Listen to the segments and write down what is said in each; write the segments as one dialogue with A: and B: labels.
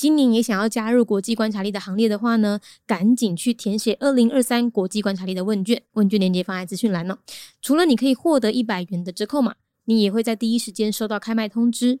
A: 今年也想要加入国际观察力的行列的话呢，赶紧去填写二零二三国际观察力的问卷，问卷链接放在资讯栏哦。除了你可以获得一百元的折扣码，你也会在第一时间收到开卖通知。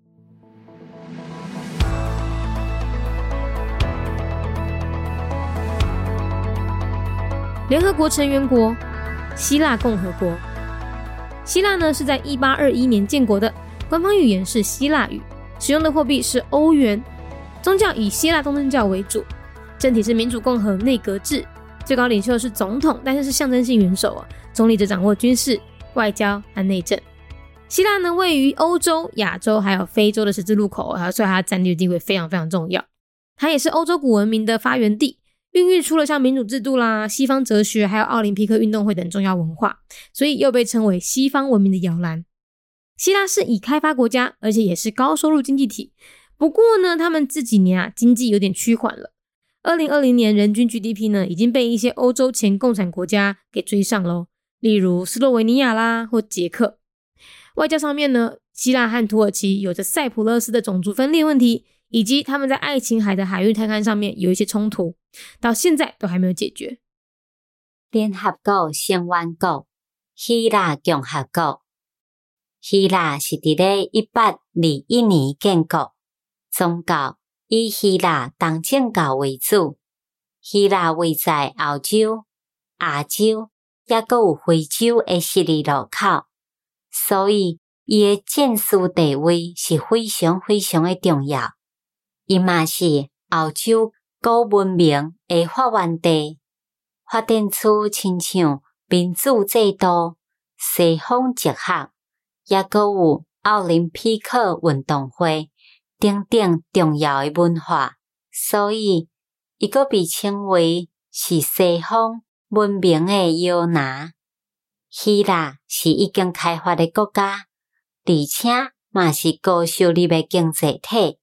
A: 联合国成员国希腊共和国，希腊呢是在一八二一年建国的，官方语言是希腊语，使用的货币是欧元，宗教以希腊东正教为主，政体是民主共和内阁制，最高领袖是总统，但是是象征性元首啊，总理则掌握军事、外交和内政。希腊呢位于欧洲、亚洲还有非洲的十字路口，所以它的战略地位非常非常重要，它也是欧洲古文明的发源地。孕育出了像民主制度啦、西方哲学，还有奥林匹克运动会等重要文化，所以又被称为西方文明的摇篮。希腊是已开发国家，而且也是高收入经济体。不过呢，他们这几年啊，经济有点趋缓了。二零二零年人均 GDP 呢，已经被一些欧洲前共产国家给追上喽，例如斯洛维尼亚啦或捷克。外交上面呢，希腊和土耳其有着塞浦路斯的种族分裂问题。以及他们在爱琴海的海域探勘上面有一些冲突，到现在都还没有解决。
B: 联合国成员国希腊共和国，希腊是伫咧一八二一年建国，宗教以希腊东正教为主。希腊位在欧洲、亚洲，也阁有非洲诶十字路口，所以伊诶战术地位是非常非常诶重要。伊嘛是欧洲古文明诶发源地，发展出亲像民主制度、西方哲学，抑阁有奥林匹克运动会等等重要诶文化，所以伊阁被称为是西方文明诶摇篮。希腊是已经开发诶国家，而且嘛是高收入诶经济体。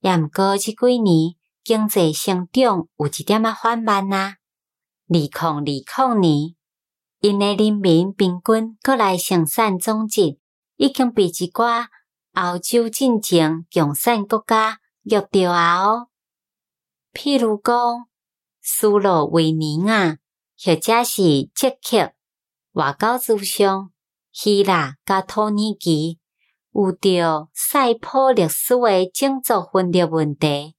B: 也毋过，即几年经济成长有一点仔缓慢啊。二零二零年，因诶人民平均国内生产总值已经被一寡欧洲进前强产国家约着啊哦。譬如讲，斯洛维尼亚或者是捷克，外交之上，希腊甲土耳其。有着塞浦路斯诶种族分裂问题，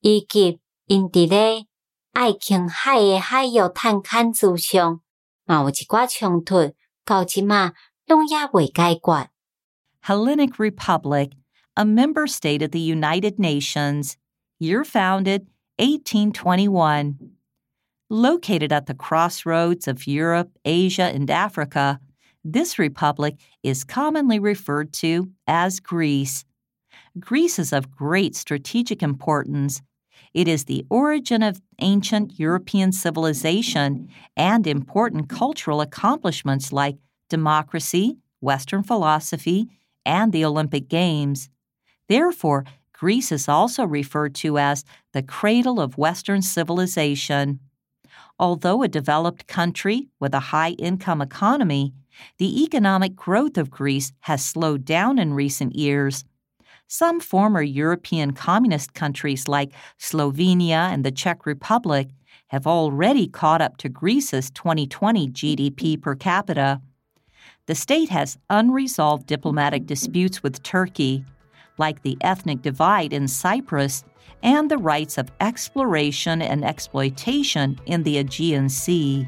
B: 以及因伫咧爱琴海诶海域探勘之上，嘛有一寡冲突，到即嘛拢也未解决。
C: Hellenic Republic, a member state of the United Nations, year founded 1821. Located at the crossroads of Europe, Asia, and Africa, this republic is commonly referred to as Greece. Greece is of great strategic importance. It is the origin of ancient European civilization and important cultural accomplishments like democracy, Western philosophy, and the Olympic Games. Therefore, Greece is also referred to as the cradle of Western civilization. Although a developed country with a high income economy, the economic growth of Greece has slowed down in recent years. Some former European communist countries like Slovenia and the Czech Republic have already caught up to Greece's 2020 GDP per capita. The state has unresolved diplomatic disputes with Turkey, like the ethnic divide in Cyprus and the rights of exploration and exploitation in the Aegean Sea.